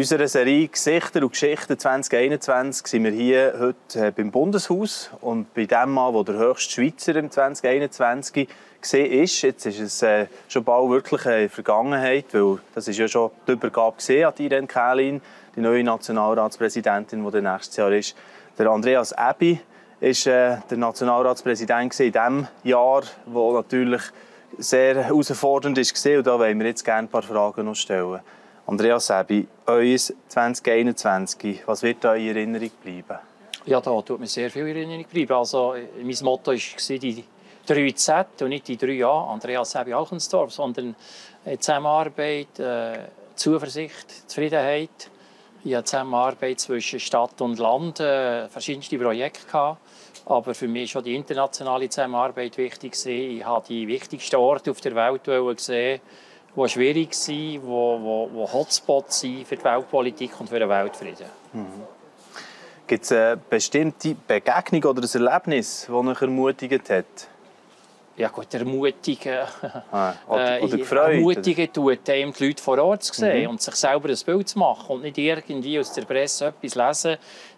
Unserer Serie Gesichter und Geschichten 2021 sind wir hier heute äh, beim Bundeshaus und bei dem Mann, der der höchste Schweizer im 2021 gesehen ist. Jetzt ist es äh, schon bald wirklich eine Vergangenheit, weil das ist ja schon die Übergabe an Irene Kählin, die neue Nationalratspräsidentin, die nächstes Jahr ist. Der Andreas Ebi ist äh, der Nationalratspräsident in diesem Jahr, wo natürlich sehr herausfordernd war. Und da wollen wir jetzt gerne ein paar Fragen noch stellen. Andreas Sebi, euer 2021, was wird da in Erinnerung bleiben? Ja, da tut mir sehr viel in Erinnerung bleiben. Also, mein Motto war die 3Z und nicht die 3A, Andreas Sebi Alchensdorf, sondern Zusammenarbeit, äh, Zuversicht, Zufriedenheit. Ich hatte Zusammenarbeit zwischen Stadt und Land, äh, verschiedenste Projekte gehabt. Aber für mich war die internationale Zusammenarbeit wichtig. Ich habe die wichtigsten Orte auf der Welt gesehen die schwierig sind, die, die, die Hotspots sind für die Weltpolitik und für den Weltfrieden. Mhm. Gibt es eine bestimmte Begegnung oder ein Erlebnis, das euch ermutigt hat? Ja gut, ermutigen. Ah, oder, äh, oder gefreut, ermutigen tut einem die Leute vor Ort zu sehen mhm. und sich selber ein Bild zu machen und nicht irgendwie aus der Presse etwas lesen.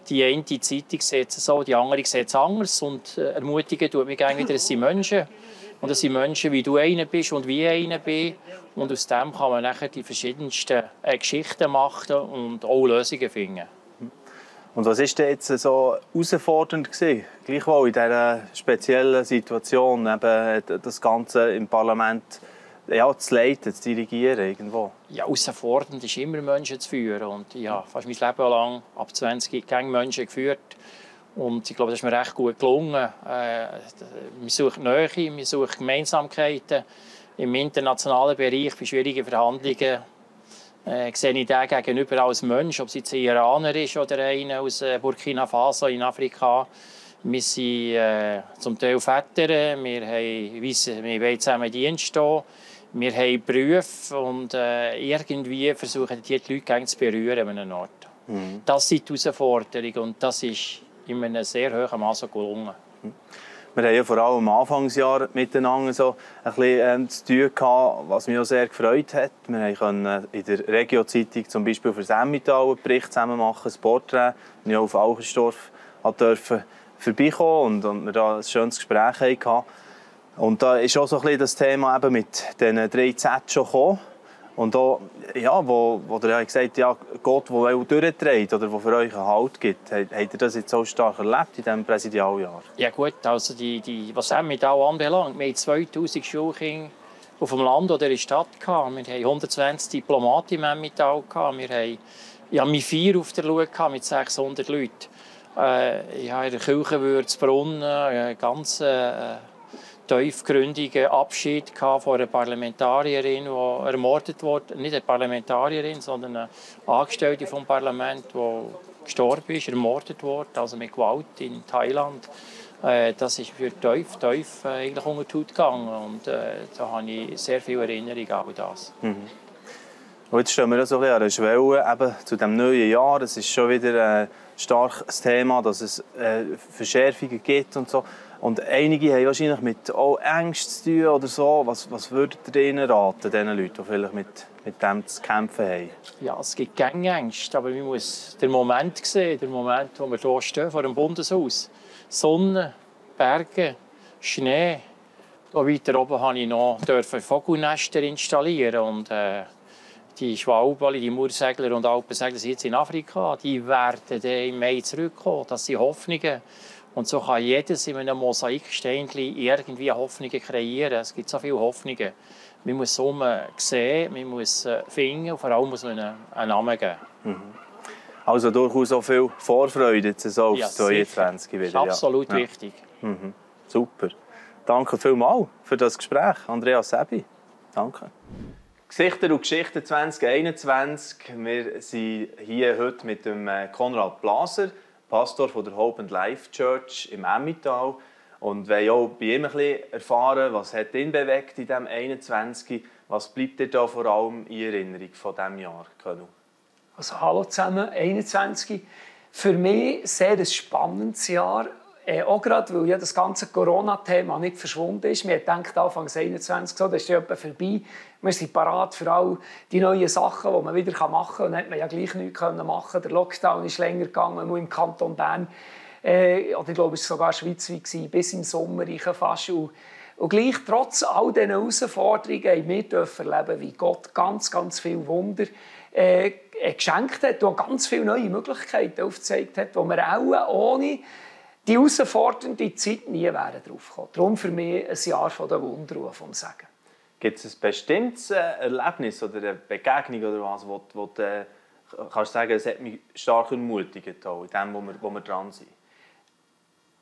Die eine Zeitung sieht es so, die andere sieht es anders und äh, ermutigen tut mich wieder, es sind Menschen. Und es sind Menschen, wie du einer bist und wie einer bin. Und aus dem kann man nachher die verschiedensten äh, Geschichten machen und auch Lösungen finden. Und was war denn jetzt so herausfordernd gewesen? Gleichwohl in dieser speziellen Situation, eben das Ganze im Parlament ja, zu leiten, zu dirigieren irgendwo? Ja, herausfordernd ist immer Menschen zu führen. Und ich habe fast mein Leben lang, ab 20, Jahre Menschen geführt. Und ich glaube, das ist mir recht gut gelungen. Äh, wir suchen Nähe, wir suchen Gemeinsamkeiten. Im internationalen Bereich, bei schwierigen Verhandlungen, äh, sehe ich den gegenüber als Mensch, ob es jetzt ein Iraner ist oder einer aus äh, Burkina Faso in Afrika. Wir sind äh, zum Teil Väter, wir, haben, wir wollen zusammen Dienst stehen, wir haben Berufe und äh, irgendwie versuchen die, die Leute zu berühren an einem Ort. Mhm. Das sind die Herausforderungen und das ist in einem sehr hohen Maße gelungen. Wir haben ja vor allem am Anfangsjahr miteinander so ein bisschen, äh, zu tun gehabt, was mich auch sehr gefreut hat. Wir konnten in der Regio-Zeitung zum Beispiel für das Emmental einen Bericht zusammen machen, ein Porträt, ich auf Alchersdorf durfte vorbeikommen und, und wir da ein schönes Gespräch hatten. Und da ist auch so ein bisschen das Thema eben mit diesen drei Z schon gekommen. Und da, ja, wo, wo ihr gesagt ja, Gott, der euch durchträgt oder der für euch einen Halt gibt, habt ihr das jetzt so stark erlebt in diesem Präsidialjahr? Ja gut, also die, die, was auch anbelangt, wir haben 2000 Schulkinder auf dem Land oder in der Stadt gehabt. Wir haben 120 Diplomaten im Emmental gehabt. Wir haben ja, mit vier auf der Schule mit 600 Leuten. Äh, ja, in der Kirche Würzbrunnen, äh, ganz äh, tiefgründigen Abschied von einer Parlamentarierin, die ermordet wurde. Nicht eine Parlamentarierin, sondern eine Angestellte vom Parlament, die gestorben ist, ermordet wurde, also mit Gewalt in Thailand. Äh, das ist für tief, tief äh, eigentlich unter die Haut gegangen und äh, da habe ich sehr viel Erinnerung an das. Mhm. Und jetzt stehen wir so ein an der Schwelle eben zu dem neuen Jahr. Es ist schon wieder ein starkes Thema, dass es äh, Verschärfungen gibt und so. Und einige haben wahrscheinlich mit auch Ängsten zu tun oder so. Was, was würdet ihr ihnen raten, diesen Leuten, die vielleicht mit, mit dem zu kämpfen haben? Ja, es gibt keine Ängste, aber man muss den Moment sehen, den Moment, wo wir hier stehen, vor dem Bundeshaus. Sonne, Berge, Schnee. Hier weiter oben durfte ich noch Vogelnester installieren und äh, die Schwalben, die Mursegler und Alpensegler sind jetzt in Afrika. Die werden im Mai zurückkommen. Das sind Hoffnungen. Und so kann jedes in einem Mosaiksteinchen irgendwie Hoffnungen kreieren. Es gibt so viele Hoffnungen. Man muss es sehen, man muss finden und vor allem muss man einen Namen geben. Mhm. Also durchaus auch viel Vorfreude jetzt so auf ja, 22 wieder. Absolut ja. wichtig. Mhm. Super. Danke vielmals für das Gespräch, Andreas Sebi. Danke. Gesichter und Geschichten 2021. Wir sind hier heute mit dem äh, Konrad Blaser. Pastor von der Hope and Life Church im Emmental und wollen auch bei ihm ein bisschen erfahren, was hat ihn bewegt in diesem 21. Was bleibt dir da vor allem in Erinnerung von diesem Jahr, Kanu? Also hallo zusammen, 21. Für mich sehr ein spannendes Jahr. Äh, auch gerade, weil ja das ganze Corona-Thema nicht verschwunden ist. Wir denkt Anfang 2021, so, das ist ja etwa vorbei. Wir sind parat für all die neuen Sachen, die man wieder machen kann. Und dann hat man ja gleich nichts machen Der Lockdown ist länger gegangen, nur im Kanton Bern. Äh, oder ich glaube, es war sogar schweizweit, bis im Sommer fast. Und, und gleich, trotz all diesen Herausforderungen, haben wir dürfen erleben, wie Gott ganz, ganz viele Wunder äh, geschenkt hat und ganz viele neue Möglichkeiten aufgezeigt hat, die wir auch ohne die herausfordernde Zeit nie wären drauf gekommen. Darum für mich ein Jahr von der Wunder vom Sagen. Gibt es ein bestimmtes äh, Erlebnis oder eine Begegnung oder was, wo, wo du äh, kannst sagen, es hat mich stark ermutigt, in dem, wo wir, wo wir dran sind?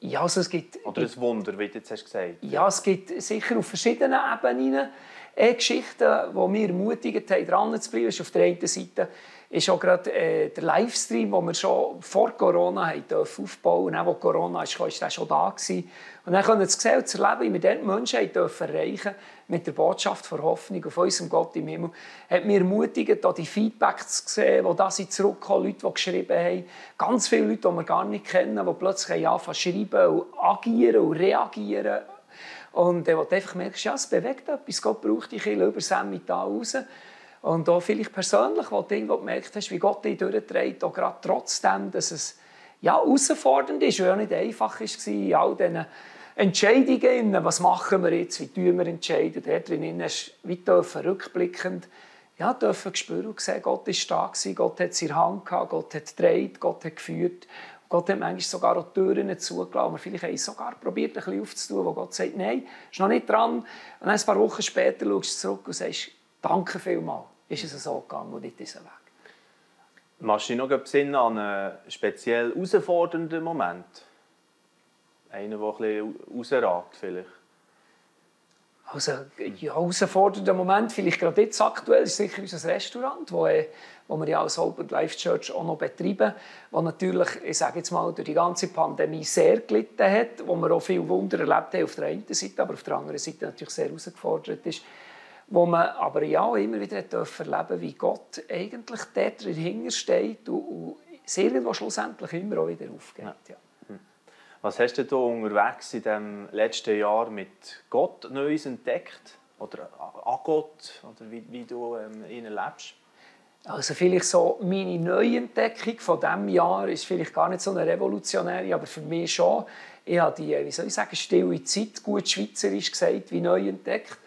Ja, also es gibt... Oder ein Wunder, wie du jetzt hast gesagt Ja, es gibt sicher auf verschiedenen Ebenen Geschichten, die mich ermutigt haben, dran zu bleiben. Auf der einen Seite ist auch gerade äh, der Livestream, den wir schon vor Corona haben aufbauen durften. Als Corona kam, war der schon da. Gewesen. Und dann können wir sehen und erleben, wie wir dort Menschen dürfen erreichen mit der Botschaft von Hoffnung auf unserem Gott im Himmel. Hat mich ermutigt, die Feedbacks zu sehen, die da sind Leute, die geschrieben haben. Ganz viele Leute, die wir gar nicht kennen, die plötzlich anfangen zu schreiben und agieren und reagieren. Und äh, wo du einfach merkst, ja, es bewegt etwas. Gott braucht dich über Semmital raus. Und auch vielleicht persönlich, wo du gemerkt hast, wie Gott dich durchträgt, auch gerade trotzdem, dass es ja, herausfordernd ist und ja nicht einfach war in all diesen Entscheidungen. Was machen wir jetzt? Wie tun wir entscheiden? Da drin hast du wie rückblickend ja, dürfen spüren und sehen, Gott war stark, Gott hat seine Hand gehabt, Gott hat gedreht, Gott hat geführt. Gott hat manchmal sogar auch Türen zugelassen. Vielleicht haben sogar probiert, ein bisschen aufzutun, wo Gott sagt, nein, ist noch nicht dran. Und dann ein paar Wochen später schaust du zurück und sagst, danke vielmals, ist es so gegangen und nicht diesen Weg. Machst du dich noch Sinn an einen speziell herausfordernden Moment? Einen, der ein bisschen rausragt vielleicht? Also, ja, herausfordernder Moment, vielleicht gerade jetzt aktuell, ist sicher unser Restaurant, wo, äh, wo wir ja als Open Life Church auch noch betreiben, wo natürlich, ich sage jetzt mal, durch die ganze Pandemie sehr gelitten hat, wo wir auch viele Wunder erlebt haben auf der einen Seite, aber auf der anderen Seite natürlich sehr herausgefordert ist, wo man aber ja immer wieder erleben erleben wie Gott eigentlich dort dahinter steht und, und es irgendwo schlussendlich immer auch wieder aufgeht. Ja. Ja. Was hast du unterwegs in dem letzten Jahr mit Gott Neues entdeckt? Oder an Gott? Oder wie, wie du ähm, ihn erlebst? Also vielleicht so meine Neuentdeckung von diesem Jahr ist vielleicht gar nicht so eine revolutionäre, aber für mich schon. Ich habe die, wie soll ich sagen, stille Zeit, gut schweizerisch gesagt, wie neu entdeckt,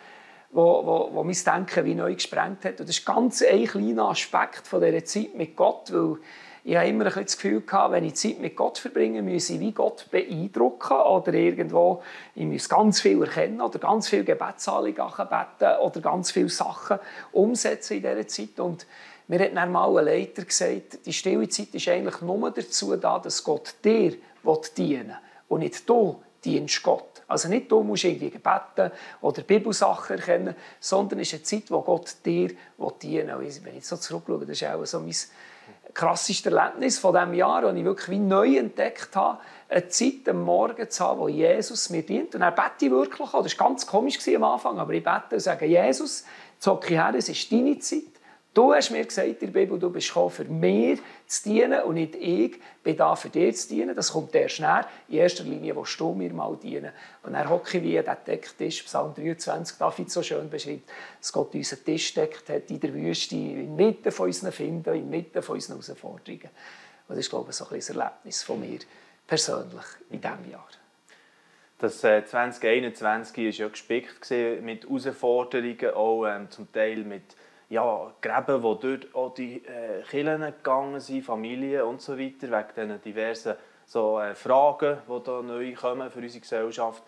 wo, wo, wo mein Denken wie neu gesprengt hat. Und das ist ganz ein kleiner Aspekt von dieser Zeit mit Gott, weil ich habe immer ein das Gefühl gehabt, wenn ich Zeit mit Gott verbringe, muss ich wie Gott beeindrucken oder irgendwo, ich muss ganz viel erkennen oder ganz viel Gebetsanliegen beten oder ganz viele Sachen umsetzen in dieser Zeit. Und mir hat dann mal ein Leiter gesagt, die stille Zeit ist eigentlich nur dazu da, dass Gott dir dienen will und nicht du dienst Gott. Also nicht du musst irgendwie beten oder Bibelsachen erkennen, sondern es ist eine Zeit, wo Gott dir dienen will. Wenn ich jetzt so zurückschaue, das ist auch so mein krasseste Erlebnis von diesem Jahr, das ich wirklich wie neu entdeckt habe, eine Zeit am Morgen zu haben, wo Jesus mir dient. Und er bete ich wirklich, das war ganz komisch am Anfang, aber ich bete und sage, Jesus, zocke her, es ist deine Zeit. Du hast mir gesagt in der Bibel, du bist gekommen, für mir zu dienen und nicht ich bin da für dich zu dienen. Das kommt erst näher. In erster Linie willst du mir mal dienen. Und dann hocke ich wie der Decktisch, Psalm 23, David so schön beschreibt, dass Gott unseren Tisch deckt hat in der Wüste, inmitten von unseren Finden, inmitten von unseren Herausforderungen. Und das ist, glaube ich, so ein, ein Erlebnis von mir persönlich in diesem Jahr. Das äh, 2021 war ja gespickt mit Herausforderungen, auch ähm, zum Teil mit ja, Gräben, wo dort auch die äh, Kirchen gegangen sind, Familien und so weiter, wegen diesen diversen so, äh, Fragen, die da neu kommen für unsere Gesellschaft.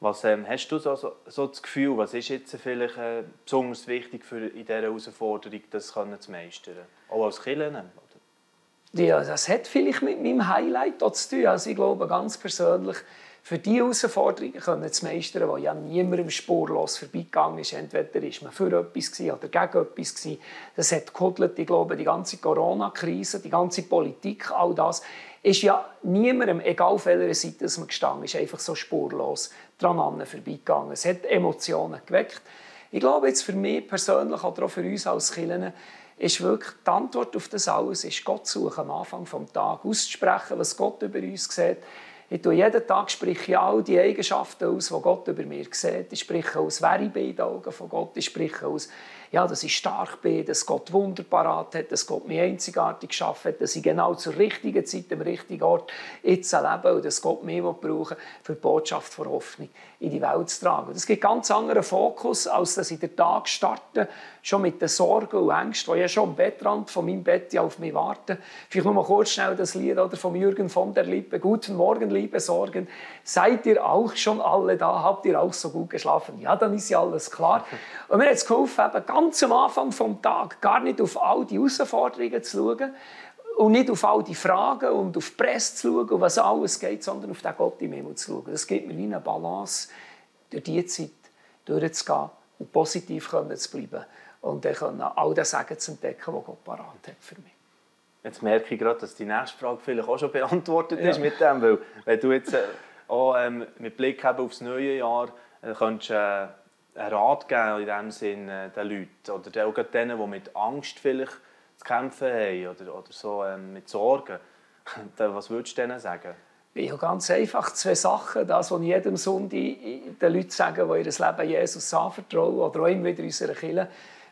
Was ähm, hast du so, so, das Gefühl, was ist jetzt vielleicht äh, besonders wichtig für in dieser Herausforderung, das können zu meistern? Auch als Kirchen? Ja, das hat vielleicht mit meinem Highlight zu tun. Also ich glaube ganz persönlich, für diese Herausforderungen können zu meistern, die ja niemandem spurlos vorbeigegangen ist. Entweder war man für etwas oder gegen etwas. Das hat gehudelt, ich glaube, die ganze Corona-Krise, die ganze Politik, all das, ist ja niemandem, egal auf welcher Seite man gestanden ist, einfach so spurlos dran vorbeigegangen. Es hat Emotionen geweckt. Ich glaube jetzt für mich persönlich oder auch für uns als Kirchen, ist wirklich die Antwort auf das alles, ist Gott suchen am Anfang des Tages, auszusprechen, was Gott über uns sieht, Ich tue jeden Tag spreche all die Eigenschaften aus, die Gott über mir sieht. Ich spreche aus, wer ich bin in den Augen von Gott. Ich spreche aus, ja, dass ich stark bin, dass Gott Wunder parat hat, dass Gott mich einzigartig geschaffen hat, dass ich genau zur richtigen Zeit am richtigen Ort jetzt lebe und dass Gott mich brauchen für die Botschaft von Hoffnung in die Welt zu tragen. Das gibt einen ganz anderen Fokus, als dass ich den Tag starte, schon mit den Sorgen und Ängsten, die ja schon am Bettrand von meinem Bett auf mich warten. Vielleicht nur mal kurz schnell das Lied oder von Jürgen von der Lippe. Guten Morgen, liebe Sorgen. Seid ihr auch schon alle da? Habt ihr auch so gut geschlafen? Ja, dann ist ja alles klar. Und mir hat es geholfen, eben ganz am Anfang des Tages gar nicht auf all die Herausforderungen zu schauen und nicht auf all die Fragen und auf die Presse zu schauen und was alles geht, sondern auf den Gott im Himmel zu schauen. Das gibt mir eine Balance, durch diese Zeit durchzugehen und positiv zu bleiben und dann all das Sagen zu entdecken, was Gott parat hat für mich. Jetzt merke ich gerade, dass die nächste Frage vielleicht auch schon beantwortet ist ja. mit dem, weil wenn du jetzt äh, auch ähm, mit Blick aufs neue Jahr äh, könntest, äh, einen Rat geben in dem Sinne äh, den Leuten oder auch denen, die mit Angst vielleicht zu kämpfen haben oder, oder so ähm, mit Sorgen. Was würdest du denen sagen? Ja, ganz einfach zwei Sachen. Das, was ich jedem Sonntag den Leuten sage, die ihr Leben Jesus anvertrauen oder auch immer wieder in unserer Kirche,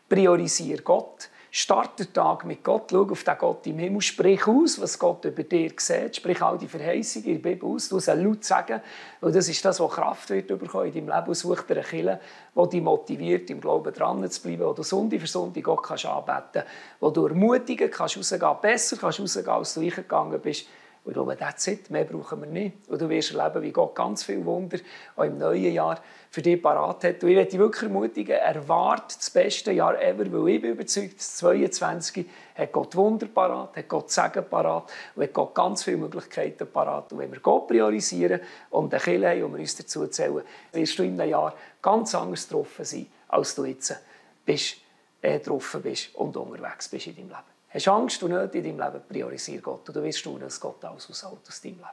priorisiere Gott. Start den Tag mit Gott, schau auf den Gott im Himmel, sprich aus, was Gott über dir sieht, sprich all die Verheißungen in der Bibel aus, du es laut sagen, weil das ist das, was Kraft wird bekommen in deinem Leben. Such dir eine Kirche, die dich motiviert, im Glauben dran zu bleiben, wo du Sonntag für Sonntag Gott kannst anbeten kannst, wo du ermutigen kannst, rausgehen, besser kannst rausgehen, als du reingegangen bist. Und ich glaube, that's it. Mehr brauchen wir nicht. Und du wirst erleben, wie Gott ganz viele Wunder auch im neuen Jahr für dich parat hat. Und ich möchte dich wirklich ermutigen, erwarte das beste Jahr ever, weil ich bin überzeugt, das 22 hat Gott Wunder parat, hat Gott Segen parat und hat Gott ganz viele Möglichkeiten parat. Und wenn wir Gott priorisieren und den Kill haben und wir uns dazu zählen, wirst du in einem Jahr ganz anders getroffen sein, als du jetzt bist, äh, getroffen bist und unterwegs bist in deinem Leben. Hast Angst und Nöte in deinem Leben, priorisiere Gott und du wirst tun, dass Gott alles aushält aus deinem Leben.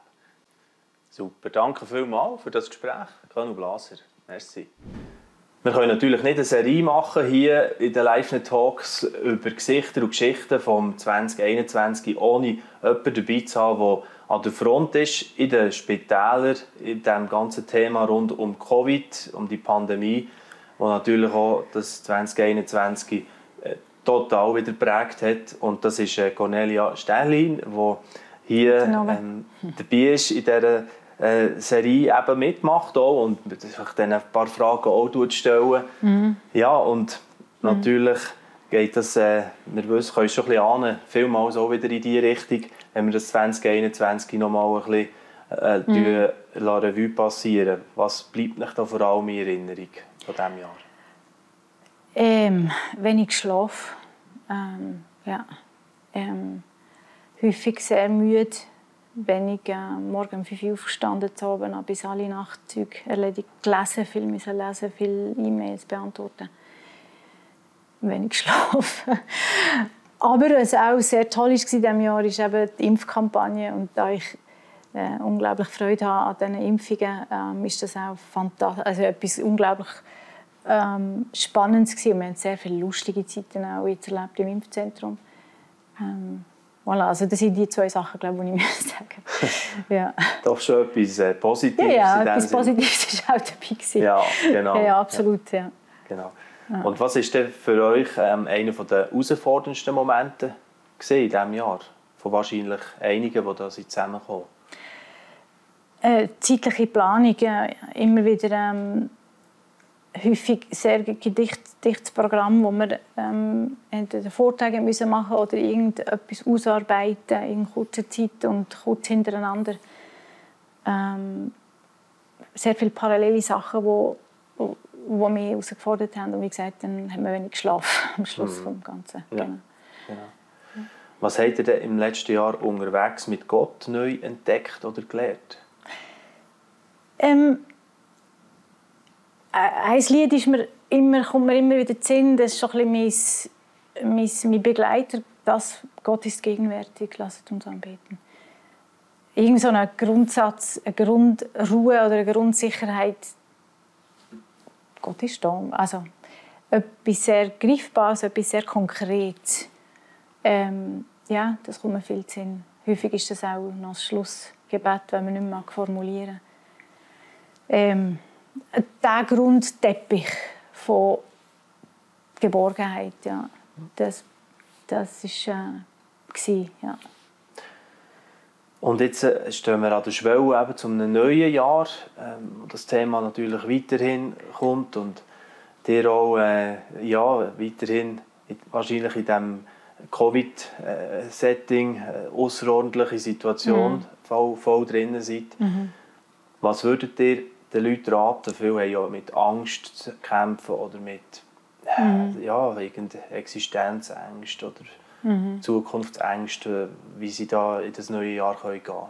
Super, danke vielmals für das Gespräch, Colonel Blaser. Merci. Wir können natürlich nicht eine Serie machen hier in den Live-Talks über Gesichter und Geschichten vom 2021, ohne jemanden dabei zu haben, der an der Front ist, in den Spitälern, in dem ganzen Thema rund um Covid, um die Pandemie, wo natürlich auch das 2021 äh, total wieder geprägt hat. Und das ist äh, Cornelia Sterlin, die hier ähm, dabei ist in dieser äh, Serie eben mitmacht auch und dann ein paar Fragen auch stellen. Mhm. Ja, und mhm. natürlich geht das, äh, wir wissen, können schon ein bisschen ahnen, vielmals auch wieder in diese Richtung, wenn wir das 2021 noch mal ein bisschen äh, mhm. La Revue passieren. Was bleibt euch da vor allem in Erinnerung von diesem Jahr? Ähm, wenig Schlaf. Ähm, ja. Ähm, häufig sehr müde wenn ich äh, morgen um 5 Uhr aufgestanden zu haben, habe bis alle Nacht Zeug erledigt, gelesen, viel müssen lesen, viele E-Mails beantworten. Wenig geschlafen. Aber was auch sehr toll war in diesem Jahr, ist eben die Impfkampagne. Und da ich äh, unglaublich Freude habe an diesen Impfungen, ähm, ist das auch fantastisch, also etwas unglaublich ähm, Spannendes gewesen. wir haben sehr viele lustige Zeiten auch jetzt erlebt im Impfzentrum. Ähm, Voilà, also das sind die zwei Sachen, glaube ich, die ich sagen ja. Doch schon etwas äh, Positives. Ja, ja etwas Positives war auch dabei. Gewesen. Ja, genau. Ja, absolut, ja. Genau. Ja. Und was war denn für euch ähm, einer der herausforderndsten Momente in diesem Jahr? Von wahrscheinlich einigen, die da zusammenkommen? Äh, zeitliche Planung, äh, immer wieder ähm, häufig sehr gedicht, dichtes Programm, wo wir ähm, entweder Vorträge müssen machen oder irgendetwas ausarbeiten in kurzer Zeit und kurz hintereinander. Ähm, sehr viele parallele Sachen, wo, wo, wo mich herausgefordert haben. Und wie gesagt, dann haben wir wenig geschlafen am Schluss mhm. des Ganzen. Ja. Genau. Genau. Was habt ihr denn im letzten Jahr unterwegs mit Gott neu entdeckt oder gelernt? Ähm, äh, ein Lied ist mir immer, kommt mir immer wieder zu Sinn, das ist schon ein bisschen mein, mein, Begleiter, das Gott ist gegenwärtig, lasst uns anbeten. Irgend so ein Grundsatz, eine Grundruhe oder eine Grundsicherheit, Gott ist da. Also etwas sehr Greifbares, etwas sehr Konkretes. Ähm, ja, das kommt mir viel zu Sinn. Häufig ist das auch noch das Schluss, Gebet, wenn man nicht mehr formulieren ähm, Der Grundteppich von Geborgenheit, ja, das, das ist, äh, war, ja. Und jetzt äh, stehen wir an der Schwelle eben zu einem neuen Jahr, ähm, wo das Thema natürlich weiterhin kommt und dir auch äh, ja, weiterhin wahrscheinlich in diesem Covid-Setting, äh, außerordentliche Situation, mhm. voll, voll drin seid. Mhm. Was würdet ihr den Leuten raten? Viele haben ja mit Angst zu kämpfen oder mit mhm. ja, Existenzängsten oder mhm. Zukunftsängste, wie sie da in das neue Jahr gehen können?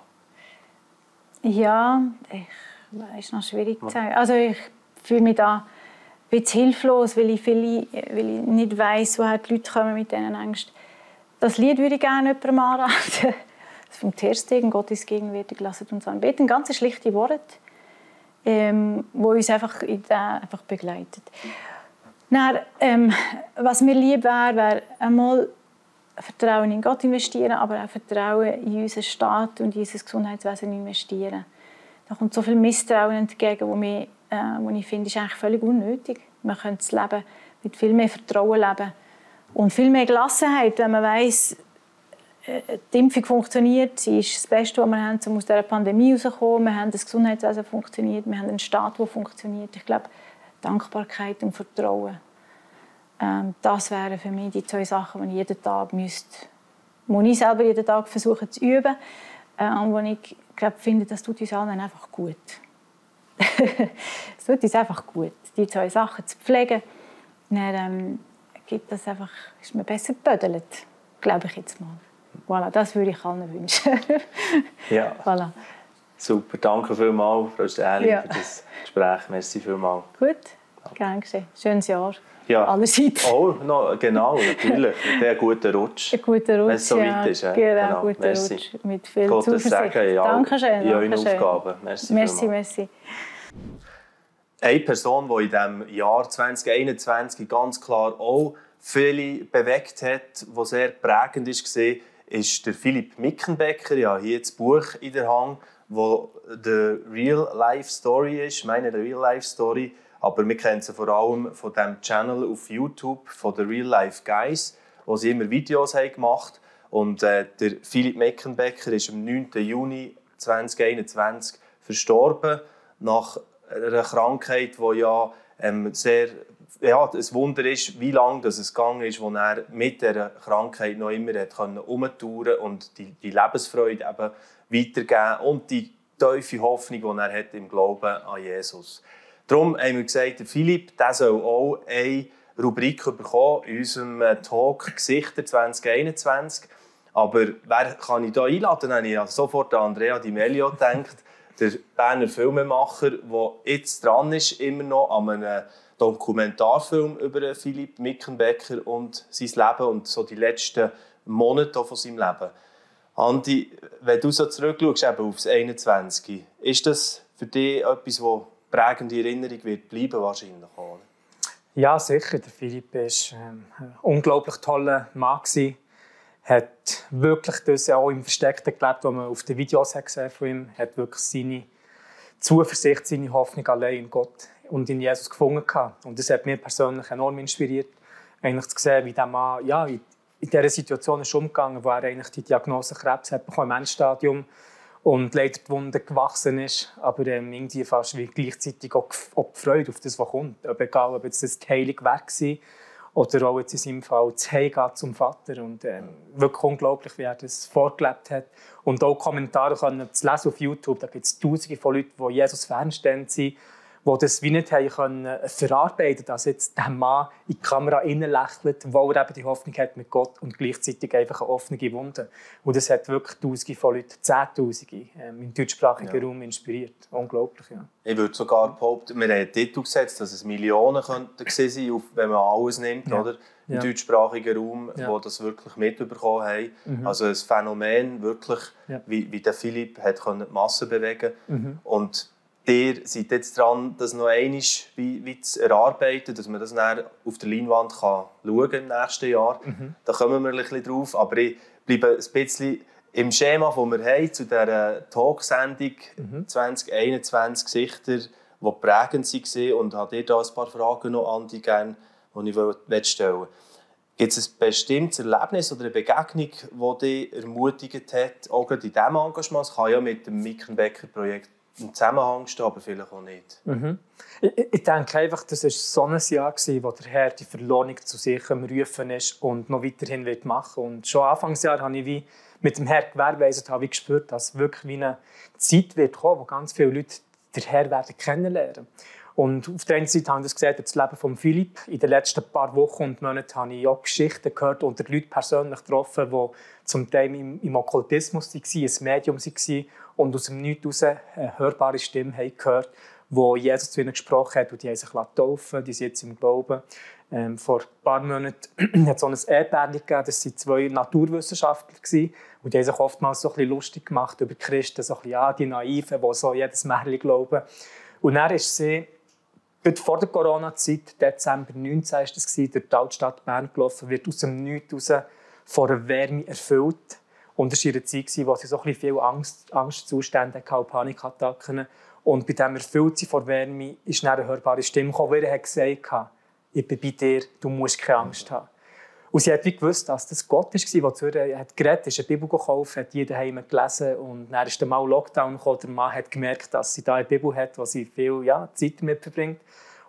Ja, ich ist noch schwierig zu sagen. Also ich fühle mich da ein bisschen hilflos, weil ich, viele, weil ich nicht weiß, woher die Leute kommen mit diesen Ängsten. Das Lied würde ich gerne jemandem anraten. Das vom Terstegen, Gott ist gegenwärtig, lasst uns anbeten. Ganz schlichte Worte, ähm, wo uns einfach, in einfach begleitet. Dann, ähm, was mir lieb wäre, wäre einmal Vertrauen in Gott investieren, aber auch Vertrauen in unseren Staat und in unser Gesundheitswesen investieren. Da kommt so viel Misstrauen entgegen, wo, mir, äh, wo ich finde, ist eigentlich völlig unnötig. Man könnte das Leben mit viel mehr Vertrauen leben und viel mehr Gelassenheit, wenn man weiß, die Impfung funktioniert, sie ist das Beste, was wir haben, um aus dieser Pandemie herauszukommen. Wir haben das Gesundheitswesen funktioniert, wir haben einen Staat, der funktioniert. Ich glaube, Dankbarkeit und Vertrauen ähm, das wären für mich die zwei Sachen, die ich jeden Tag müsste, wo ich selber jeden Tag versuche zu üben äh, und wo ich glaube, finde, das tut uns allen einfach gut. es tut uns einfach gut, die zwei Sachen zu pflegen. Dann ähm, gibt das einfach, ist man besser gebödelt, glaube ich jetzt mal. Voilà, das würde ich allen wünschen. ja. Voilà. Super, danke vielmals, Frau Stähli, ja. für das Gespräch. Merci vielmals. Gut, gerne geschehen. Schönes Jahr ja. allerseits. Oh, no, genau, natürlich. Der gute Rutsch. Ein guter Rutsch, Wenn es so ja. weit ist. Ja. Genau, genau. guter Merci. Rutsch. Mit viel Gottes Zuversicht. Segen, ja, Dankeschön. in euren Aufgaben. Merci, merci, merci. Eine Person, die in diesem Jahr 2021 ganz klar auch viele bewegt hat, die sehr prägend war, ist der Philipp Mickenbecker. Ja, hier das Buch in der Hand, wo die Real-Life-Story ist, meine Real-Life-Story aber wir kennen sie vor allem von dem Channel auf YouTube von The Real Life Guys, wo sie immer Videos haben gemacht Und äh, der Philipp Meckenbecker ist am 9. Juni 2021 verstorben nach einer Krankheit, die ja ähm, sehr ja, ein Wunder ist, wie lange das es gegangen ist, wo er mit dieser Krankheit noch immer hat umtouren und die, die Lebensfreude eben weitergeben und die tiefe Hoffnung, die er hat im Glauben an Jesus. Darum haben wir gesagt, der Philipp der soll auch eine Rubrik bekommen in unserem äh, Talk Gesichter 2021. Aber wer kann ich hier einladen? Dann habe ich sofort an Andrea Di Melio gedacht, der Berner Filmemacher, der jetzt dran ist, immer noch an einem Dokumentarfilm über Philipp Mickenbecker und sein Leben und so die letzten Monate von seinem Leben. Andi, wenn du so zurückschaust eben aufs 21, ist das für dich etwas, das prägende Erinnerung wird bleiben wahrscheinlich auch. Ja, sicher. Der Philipp war ähm, ein unglaublich toller Mann. Er hat wirklich das auch im Versteckten gelebt, was man auf den Videos hat gesehen von ihm. Hat wirklich seine Zuversicht, seine Hoffnung allein in Gott und in Jesus gefunden. Und das hat mich persönlich enorm inspiriert, eigentlich zu sehen, wie der Mann ja, in dieser Situation ist umgegangen, wo er eigentlich die Diagnose Krebs hat bekommen im Endstadium und leider die Wunde gewachsen ist, aber ähm, irgendwie fast wie gleichzeitig auch, auch die Freude auf das, was kommt. Ob egal, ob jetzt das Heilig weg war oder auch jetzt in seinem Fall das Heimgehen zum Vater. Und ähm, wirklich unglaublich, wie er das vorgelebt hat. Und auch Kommentare können zu lesen auf YouTube, da gibt es tausende von Leuten, die Jesus fernstehend sind die das wie nicht haben können, äh, verarbeiten dass jetzt der Mann in die Kamera lächelt, weil er eben die Hoffnung hat mit Gott und gleichzeitig einfach eine offene Wunde. Und das hat wirklich Tausende von Leuten, Zehntausende ähm, im deutschsprachigen ja. Raum inspiriert. Unglaublich, ja. Ich würde sogar behaupten, wir haben einen Titel gesetzt, dass es Millionen könnten sein wenn man alles nimmt, ja. oder? Im ja. deutschsprachigen Raum, ja. wo das wirklich mitbekommen haben. Mhm. Also ein Phänomen, wirklich, wie, wie der Philipp hat die Massen bewegen mhm. und ihr seid jetzt dran, das noch einmal wie, wie zu erarbeiten, dass man das dann auf der Leinwand kann schauen im nächsten Jahr. Mhm. Da kommen wir ein bisschen drauf. Aber ich bleibe ein bisschen Im Schema, das wir haben, zu dieser Talksendung mhm. 2021 Gesichter, die prägend waren und habe dir da ein paar Fragen noch an die gerne, die ich stellen will. Gibt es ein bestimmtes Erlebnis oder eine Begegnung, die dich ermutigt hat, auch in diesem Engagement? Es kann ja mit dem Mickenbecker-Projekt im Zusammenhang stehen, aber vielleicht auch nicht. Mhm. Ich, ich, denke einfach, das war so ein Jahr, wo der Herr die Verlohnung zu sich am Rufen ist und noch weiterhin wird machen Und schon Anfangsjahr habe ich wie mit dem Herr gewährleistet, habe ich gespürt, dass wirklich wie eine Zeit wird kommen, wo ganz viele Leute den Herr werden kennenlernen und auf der einen Seite habe ich das gesehen, das Leben von Philipp. In den letzten paar Wochen und Monaten habe ich auch Geschichten gehört und Leute persönlich getroffen, die zum Teil im, im Okkultismus waren, ein Medium waren und aus dem Nichts heraus eine hörbare Stimme haben gehört wo Jesus zu ihnen gesprochen hat und die haben sich taufen die sind jetzt im Glauben. Ähm, vor ein paar Monaten hat es so ein Ehepaar gegeben, das waren zwei Naturwissenschaftler gewesen, und die haben sich oftmals so ein bisschen lustig gemacht über Christen, so ein bisschen, ja, die Naiven, die so jedes Märchen glauben. Und dann ist sie Gerade vor der Corona-Zeit, Dezember 19 war das, durch die Altstadt Bern gelaufen, wird aus dem Nichts raus von der Wärme erfüllt. Und es war eine Zeit, in der sie so ein viel Angst, Angstzustände hatten, Panikattacken. Und bei diesem Erfülltsein von Wärme ist eine hörbare Stimme gekommen, die gesagt ich bin bei dir, du musst keine Angst haben. Und sie hat wie gewusst, dass das Gott war, der zu ihr hat geredet hat, eine Bibel gekauft, hat die daheim gelesen und dann ist dann mal Lockdown gekommen. Der Mann hat gemerkt, dass sie da eine Bibel hat, wo sie viel ja, Zeit mit verbringt.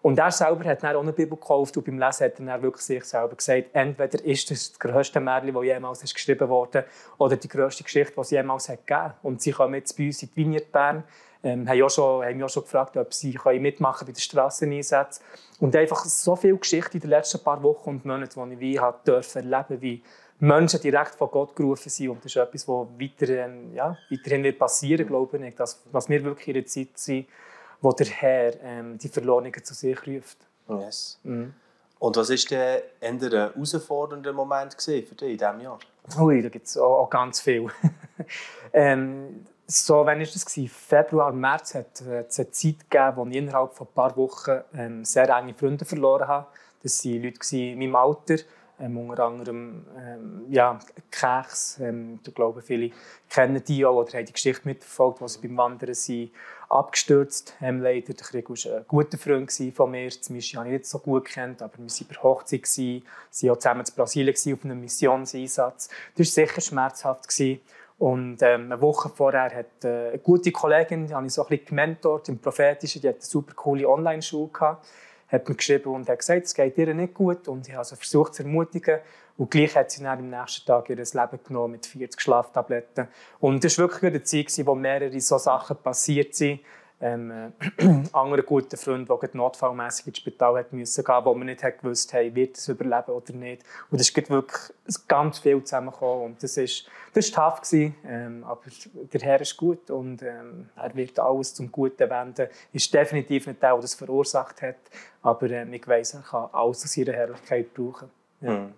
Und er selber hat dann auch eine Bibel gekauft und beim Lesen hat er dann wirklich sich selber gesagt, entweder ist das das grösste Märchen, das jemals ist geschrieben wurde, oder die grösste Geschichte, die es jemals hat gegeben. Und sie kommen jetzt bei uns in die Vignette Bern ähm, haben, auch schon, haben auch schon gefragt, ob sie können mitmachen bei den Strasseneinsätzen. Und einfach so viel Geschichte in den letzten paar Wochen und Monaten, die ich wie hat dürfen erleben, wie Menschen direkt von Gott gerufen sind. Und das ist etwas, was weiterhin, ja, weiterhin wird passieren, glaube ich. Dass, dass wir wirklich in einer Zeit sind, wo der Herr ähm, die Verlorenen zu sich ruft. Yes. Mhm. Und was war der ein herausfordernder Moment für dich in diesem Jahr? Ui, da gibt es auch, auch, ganz viel. ähm, so, wann war das? Februar, März hat es eine Zeit gegeben, wo ich innerhalb von ein paar Wochen ähm, sehr enge Freunde verloren habe. Das waren Leute in meinem Alter, ähm, unter anderem ähm, ja, Keks. Ähm, ich glaube, viele kennen die auch oder haben die Geschichte mitverfolgt, als sie beim Wandern sind, abgestürzt ähm, leider. Der Krieg war ein guter Freund von mir. Mischi habe ich nicht so gut kennt, aber wir waren bei Hochzeit, wir waren auch zusammen in Brasilien auf einem Missionseinsatz. Das war sicher schmerzhaft. Und ähm, eine Woche vorher hat äh, eine gute Kollegin, die habe ich so ein bisschen gementort im Prophetischen, die hat eine super coole Online-Schule gehabt, hat mir geschrieben und hat gesagt, es geht ihr nicht gut. Und ich habe also versucht zu ermutigen. Und gleich hat sie dann am nächsten Tag ihr Leben genommen mit 40 Schlaftabletten. Und das war wirklich eine Zeit, wo mehrere so Sachen passiert sind ähm, äh, anderen guten Freund, der notfallmässig ins Spital hat müssen gehen, wo man nicht hat gewusst hey, wird es überleben oder nicht. Und es ist wirklich ganz viel zusammengekommen und das ist, das war tough gewesen, ähm, aber der Herr ist gut und ähm, er wird alles zum Guten wenden. Ist definitiv nicht der, der das verursacht hat, aber ähm, ich weiss, er kann alles aus seiner Herrlichkeit brauchen. Ja. Mhm.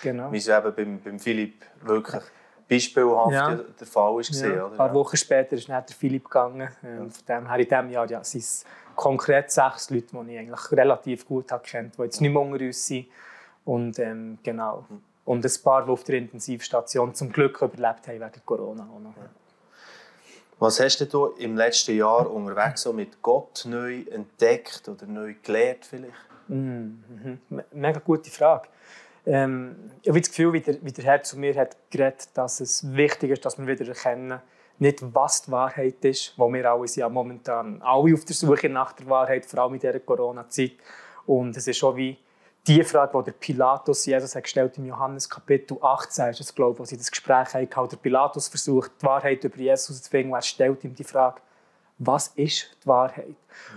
Genau. Wie es eben beim, beim Philipp wirklich beispielhaft ja. der Fall war. Ja. Ein paar Wochen später ist der Philipp gegangen. Ähm, von dem her, in diesem Jahr ja, sind es konkret sechs Leute, die ich eigentlich relativ gut kennt, die jetzt nicht mehr unter uns sind. Und, ähm, genau. Und ein paar, die auf der Intensivstation zum Glück überlebt haben wegen Corona. Noch. Was hast du im letzten Jahr unterwegs so mit Gott neu entdeckt oder neu gelernt vielleicht? Mm -hmm. Mega gute Frage. Ähm, ich habe das Gefühl, wie der, wie der Herr zu mir hat geredet, dass es wichtig ist, dass wir wieder erkennen, nicht was die Wahrheit ist, wo wir alle sind ja momentan alle auf der Suche nach der Wahrheit, vor allem in dieser Corona-Zeit. Und es ist auch wie die Frage, die der Pilatus Jesus hat gestellt im Johannes Kapitel 18, ist es, glaube ich, wo sie das Gespräch hatten, der Pilatus versucht, die Wahrheit über Jesus zu finden, und er stellt ihm die Frage, was ist die Wahrheit?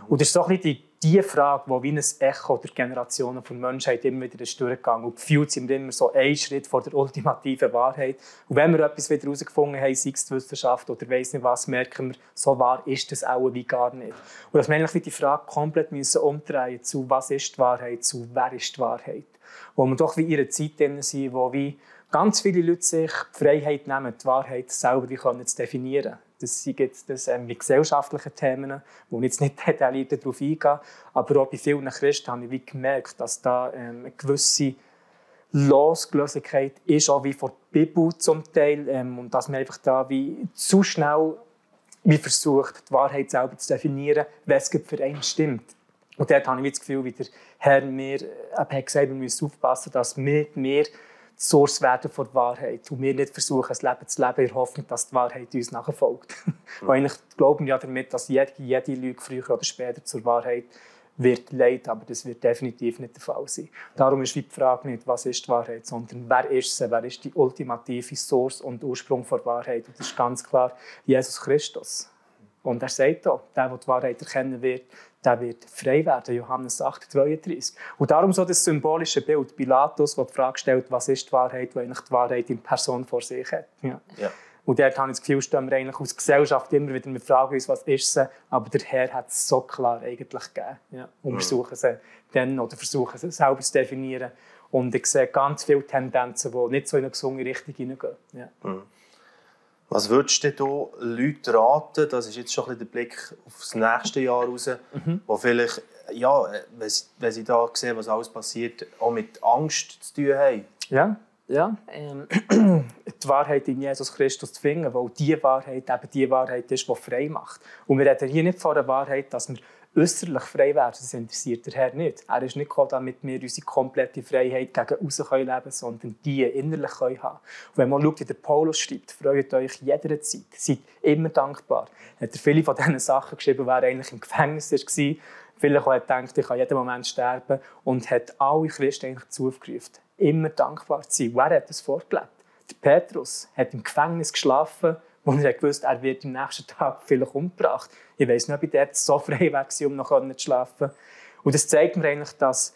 Und das ist so ein bisschen die die Frage, die wie ein Echo der Generationen von Menschheit immer wieder ist durchgegangen und gefühlt sind wir immer so einen Schritt vor der ultimativen Wahrheit. Und wenn wir etwas wieder herausgefunden haben, sei es die Wissenschaft oder weiss nicht was, merken wir, so wahr ist das auch wie gar nicht. Und dass wir eigentlich die Frage komplett müssen umdrehen zu was ist die Wahrheit, zu wer ist die Wahrheit. Wo wir doch wie in einer Zeit drin sind, wo wie ganz viele Leute sich die Freiheit nehmen, die Wahrheit selber wie können zu definieren. Das sind jetzt das, ähm, mit gesellschaftlichen Themen, wo ich jetzt nicht detailliert darauf eingehe, aber auch bei vielen Christen habe ich wie gemerkt, dass da ähm, eine gewisse Losgelösigkeit ist auch wie vor der Bibel zum Teil ähm, und dass man einfach da wie zu schnell wie versucht, die Wahrheit selber zu definieren, was für einen stimmt. Und dort habe ich das Gefühl, wie der Herr mir äh, hat gesagt, wir müssen aufpassen, dass wir, wir Source werden von der Wahrheit und wir nicht versuchen, ein Leben zu leben in der Hoffnung, dass die Wahrheit uns nachfolgt. Mhm. Weil eigentlich glauben ja damit, dass jede, jede Lüge früher oder später zur Wahrheit wird leiden, aber das wird definitiv nicht der Fall sein. Darum ist die Frage nicht, was ist die Wahrheit, sondern wer ist sie, wer ist die ultimative Source und Ursprung der Wahrheit. Und das ist ganz klar Jesus Christus. Und er sagt auch, der, der die Wahrheit erkennen wird, der wird frei werden. Johannes 8, 32. Und darum so das symbolische Bild. Pilatus, der die Frage stellt, was ist die Wahrheit, wo eigentlich die Wahrheit in Person vor sich hat. Ja. ja. Und dort habe ich das Gefühl, stehen wir eigentlich als Gesellschaft immer wieder mit Fragen uns, was ist sie? Aber der Herr hat es so klar eigentlich gegeben. Ja. Und wir versuchen sie dann oder versuchen sie selber zu definieren. Und ich sehe ganz viele Tendenzen, die nicht so in eine gesunde Richtung hineingehen. Ja. Mhm. Was würdest du Leuten raten, das ist jetzt schon ein der Blick auf das nächste Jahr raus, mhm. wo vielleicht, ja, wenn sie, wenn sie da sehen, was alles passiert, auch mit Angst zu tun haben? Ja, ja. Ähm, die Wahrheit in Jesus Christus zu finden, weil die Wahrheit eben die Wahrheit ist, die frei macht. Und wir reden hier nicht von der Wahrheit, dass wir äußerlich frei werden, das interessiert der Herr nicht. Er ist nicht gekommen, damit wir unsere komplette Freiheit gegen außen leben können, sondern die innerlich können haben. Und wenn man schaut, wie der Paulus schreibt, freut euch jederzeit, seid immer dankbar. Hat er viele von diesen Sachen geschrieben, weil er eigentlich im Gefängnis war, vielleicht auch hat gedacht, ich kann jeden Moment sterben und hat alle Christen eigentlich zugerufen, immer dankbar zu sein. Wer hat das vorgelebt? Der Petrus hat im Gefängnis geschlafen und er wusste, er wird am nächsten Tag vielleicht umgebracht. Ich weiß nicht, ob ich dort so frei war, um noch zu schlafen. Und das zeigt mir eigentlich, dass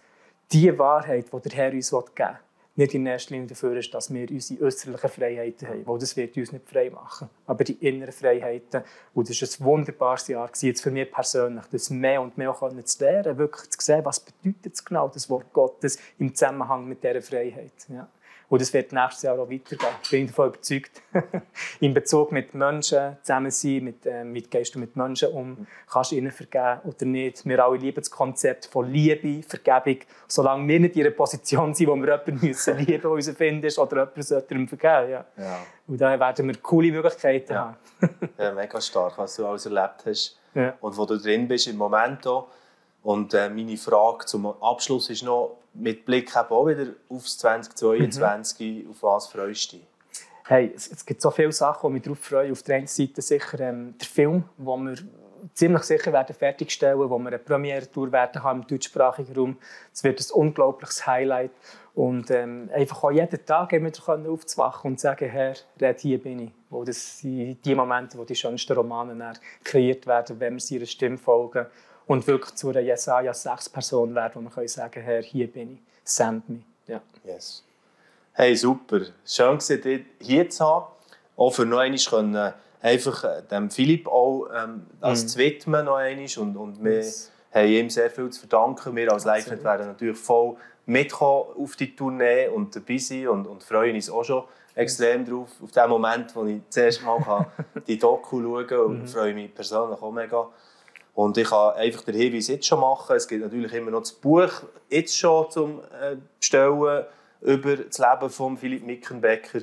die Wahrheit, die der Herr uns geben will, nicht in erster Linie dafür ist, dass wir unsere äußerlichen Freiheiten haben, weil das wird uns nicht frei machen. Aber die inneren Freiheiten, und das war ein wunderbares Jahr, jetzt für mich persönlich, das mehr und mehr zu lernen, wirklich zu sehen, was bedeutet genau, das Wort Gottes im Zusammenhang mit dieser Freiheit. Ja. Und es wird nächstes Jahr auch weitergehen. Bin ich davon überzeugt. In Bezug mit Menschen zusammen sein, mit, äh, mit gehst du mit Menschen um, kannst du ihnen vergeben oder nicht. Wir alle lieben das Konzept von Liebe, Vergebung. Solange wir nicht in einer Position sind, wo wir jemanden müssen lieben, uns findet, oder jemand sollte ihm vergeben. Ja. ja. Und da werden wir coole Möglichkeiten ja. haben. ja, mega stark, was du alles erlebt hast. Ja. Und wo du drin bist im Moment auch. Und äh, meine Frage zum Abschluss ist noch, mit Blick auch wieder aufs 2022, mhm. auf was freust du dich? Hey, es, es, gibt so viele Sachen, die mich darauf freuen. Auf der einen Seite sicher ähm, der Film, den wir ziemlich sicher werden fertigstellen, wo wir eine Premiere-Tour werden haben im deutschsprachigen Raum. Es wird ein unglaubliches Highlight. Und ähm, einfach auch jeden Tag wieder aufzuwachen und sagen, Herr, red, hier bin ich. Wo das sind die Momente, wo die schönsten Romane kreiert werden, wenn wir ihrer Stimme folgen und wirklich zu einer Jesaja 6 Person werden, wo man kann sagen Herr, hier bin ich, send mich. Ja. Yes. Hey, super. Schön, dich hier zu haben. Auch für noch einmal können, einfach äh, dem Philipp auch ähm, das mm. zu widmen noch einmal. Und, und wir yes. haben ihm sehr viel zu verdanken. Wir als LiveNet werden natürlich voll mitkommen auf die Tournee und dabei sein und, und freuen uns auch schon extrem drauf, auf den Moment, wo ich das erste Mal die Doku schauen kann und mm. freue mich persönlich auch mega. Und ich kann einfach den Hinweis jetzt schon machen. Es gibt natürlich immer noch das Buch jetzt schon zum äh, Bestellen über das Leben von Philipp Mickenbecker.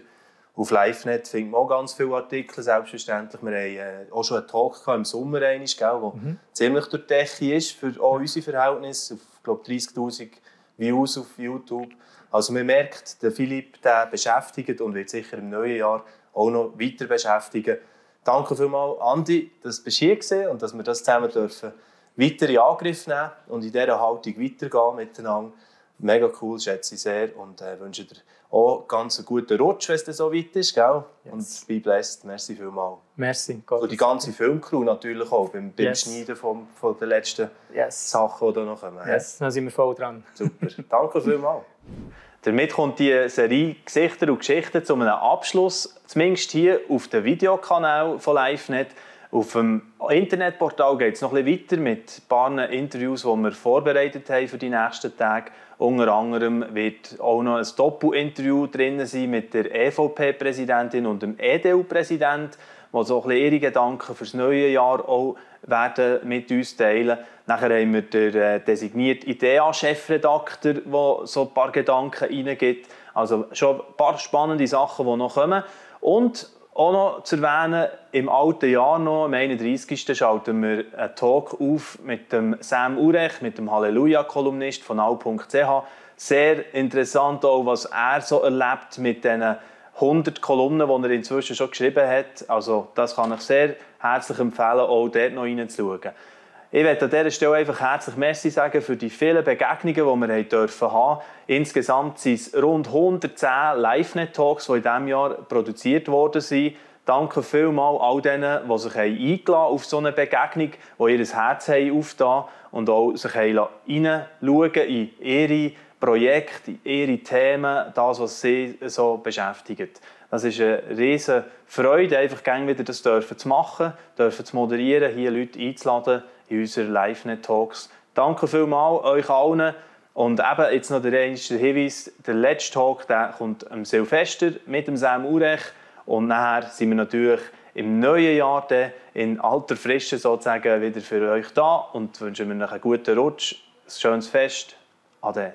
Auf LiveNet findet man auch ganz viele Artikel, selbstverständlich. Wir haben äh, auch schon einen Talk im Sommer, der mhm. ziemlich durch die Decke ist für auch unsere Verhältnisse. Auf glaube 30'000 Views auf YouTube. Also man merkt, der Philipp der beschäftigt und wird sicher im neuen Jahr auch noch weiter beschäftigen. Danke vielmals, Andi, dass du hier warst und dass wir das zusammen dürfen weiter in Angriff nehmen und in dieser Haltung weitergehen miteinander. Mega cool, schätze ich sehr und äh, wünsche dir auch ganz einen guten Rutsch, wenn es so weit ist. Gell? Yes. Und be blessed. Merci vielmals. Merci. Gott und die ganze Filmcrew natürlich auch beim, beim yes. Schneiden von, von den letzten yes. Sachen, die da noch kommen. Yes, da sind wir voll dran. Super. Danke vielmals. Damit kommt die Serie Gesichter und Geschichten zu einem Abschluss, zumindest hier auf dem Videokanal von LiveNet. Auf dem Internetportal geht es noch ein weiter mit ein paar Interviews, die wir vorbereitet haben für die nächsten Tage. Unter anderem wird auch noch ein Doppelinterview drin sein mit der EVP-Präsidentin und dem EDU-Präsidenten die so ihre Gedanken für das neue Jahr auch werden mit uns teilen. Nachher haben wir den äh, designierten IDEA-Chefredakteur, der so ein paar Gedanken reingibt. Also schon ein paar spannende Sachen, die noch kommen. Und auch noch zu erwähnen, im alten Jahr noch, am 31. schalten wir einen Talk auf mit dem Sam Urech, mit dem Halleluja-Kolumnist von all.ch. Sehr interessant auch, was er so erlebt mit diesen 100 Kolumnen, die er inzwischen schon geschrieben hat. Also das kann ich sehr herzlich empfehlen, auch dort noch reinzuschauen. Ich möchte an dieser Stelle einfach herzlich Merci sagen für die vielen Begegnungen, die wir haben dürfen haben. Insgesamt sind es rund 110 Live-Net-Talks, die in diesem Jahr produziert worden sind. Danke vielmals all denen, die sich eingeladen auf so eine Begegnung, die ihr Herz haben und auch sich hineinschauen in ihre Projekte, ihre Themen, das, was sie so beschäftigt. Das ist eine riesige Freude, einfach wieder das dürfen zu machen, dürfen zu moderieren, hier Leute einzuladen in unseren LiveNet-Talks. Danke vielmals euch allen. Und eben jetzt noch der erste Hinweis, der letzte Talk der kommt am Silvester mit dem Sam Urech. Und nachher sind wir natürlich im neuen Jahr in alter Frische sozusagen wieder für euch da und wünschen wir euch einen guten Rutsch, ein schönes Fest. Ade